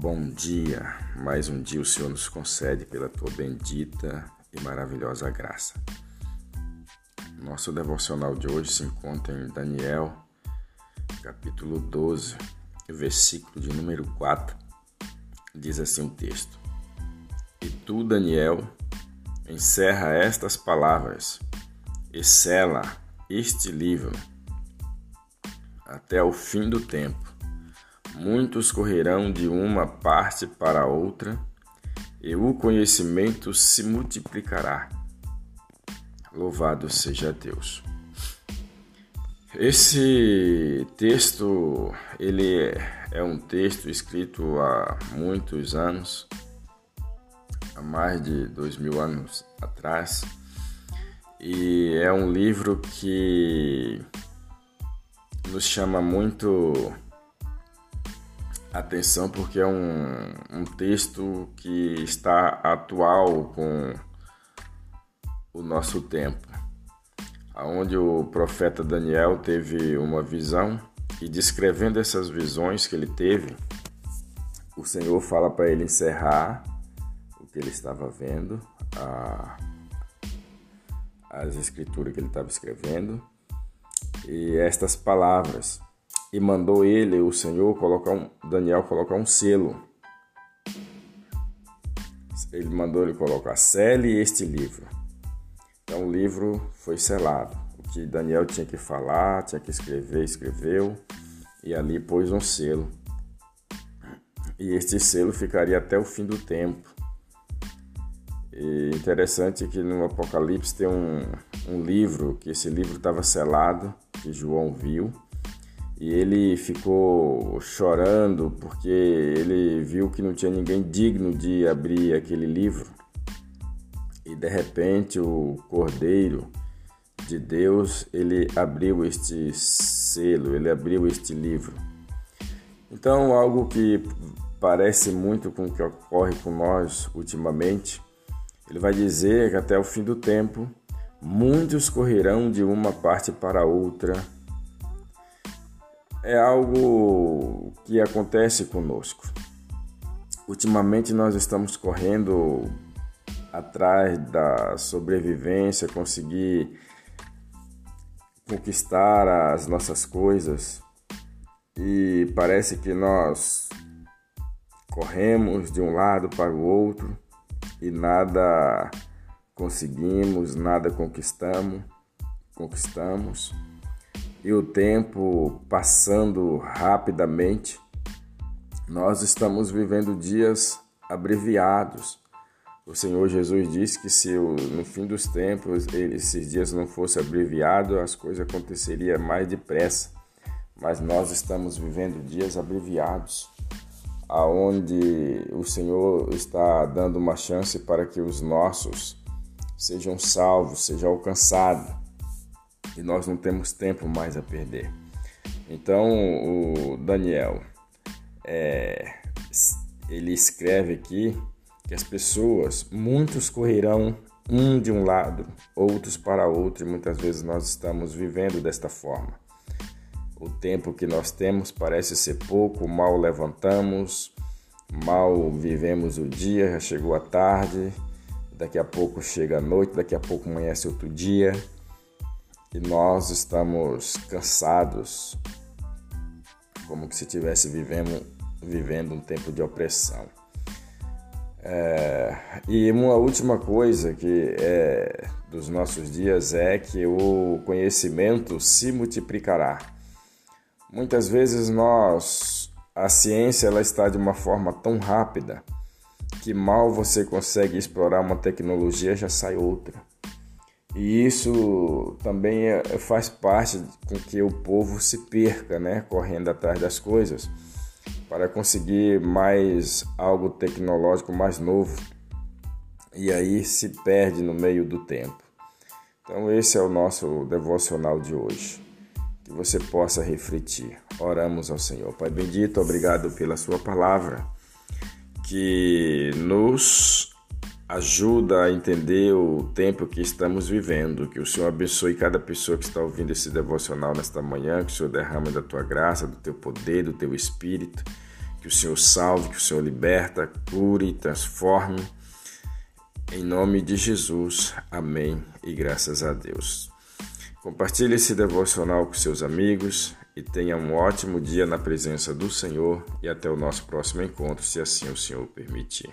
Bom dia, mais um dia o Senhor nos concede pela tua bendita e maravilhosa graça. Nosso devocional de hoje se encontra em Daniel, capítulo 12, versículo de número 4. Diz assim o texto: E tu, Daniel, encerra estas palavras e sela este livro até o fim do tempo Muitos correrão de uma parte para outra, e o conhecimento se multiplicará. Louvado seja Deus. Esse texto, ele é um texto escrito há muitos anos, há mais de dois mil anos atrás, e é um livro que nos chama muito atenção porque é um, um texto que está atual com o nosso tempo, aonde o profeta Daniel teve uma visão e descrevendo essas visões que ele teve, o Senhor fala para ele encerrar o que ele estava vendo, a, as escrituras que ele estava escrevendo e estas palavras e mandou ele, o Senhor, colocar um, Daniel colocar um selo. Ele mandou ele colocar sele este livro. Então o livro foi selado. O que Daniel tinha que falar, tinha que escrever, escreveu e ali pôs um selo. E este selo ficaria até o fim do tempo. E interessante que no Apocalipse tem um, um livro, que esse livro estava selado, que João viu, e ele ficou chorando porque ele viu que não tinha ninguém digno de abrir aquele livro. E de repente o Cordeiro de Deus, ele abriu este selo, ele abriu este livro. Então, algo que parece muito com o que ocorre com nós ultimamente, ele vai dizer que até o fim do tempo, muitos correrão de uma parte para outra é algo que acontece conosco. Ultimamente nós estamos correndo atrás da sobrevivência, conseguir conquistar as nossas coisas e parece que nós corremos de um lado para o outro e nada conseguimos, nada conquistamos, conquistamos e o tempo passando rapidamente, nós estamos vivendo dias abreviados. O Senhor Jesus disse que se no fim dos tempos esses dias não fossem abreviados, as coisas aconteceriam mais depressa. Mas nós estamos vivendo dias abreviados, aonde o Senhor está dando uma chance para que os nossos sejam salvos, sejam alcançados nós não temos tempo mais a perder. Então, o Daniel, é, ele escreve aqui que as pessoas, muitos correrão um de um lado, outros para outro, e muitas vezes nós estamos vivendo desta forma. O tempo que nós temos parece ser pouco, mal levantamos, mal vivemos o dia, já chegou a tarde, daqui a pouco chega a noite, daqui a pouco amanhece outro dia e nós estamos cansados, como se estivesse vivendo, vivendo um tempo de opressão. É, e uma última coisa que é dos nossos dias é que o conhecimento se multiplicará. Muitas vezes nós a ciência ela está de uma forma tão rápida que mal você consegue explorar uma tecnologia já sai outra. E isso também é, faz parte com que o povo se perca, né, correndo atrás das coisas para conseguir mais algo tecnológico mais novo. E aí se perde no meio do tempo. Então esse é o nosso devocional de hoje. Que você possa refletir. Oramos ao Senhor. Pai bendito, obrigado pela sua palavra que nos ajuda a entender o tempo que estamos vivendo. Que o Senhor abençoe cada pessoa que está ouvindo esse devocional nesta manhã, que o Senhor derrame da tua graça, do teu poder, do teu espírito, Que o Senhor salve, que o Senhor liberta, cure, transforme. Em nome de Jesus. Amém e graças a Deus. Compartilhe esse devocional com seus amigos e tenha um ótimo dia na presença do Senhor e até o nosso próximo encontro, se assim o Senhor permitir.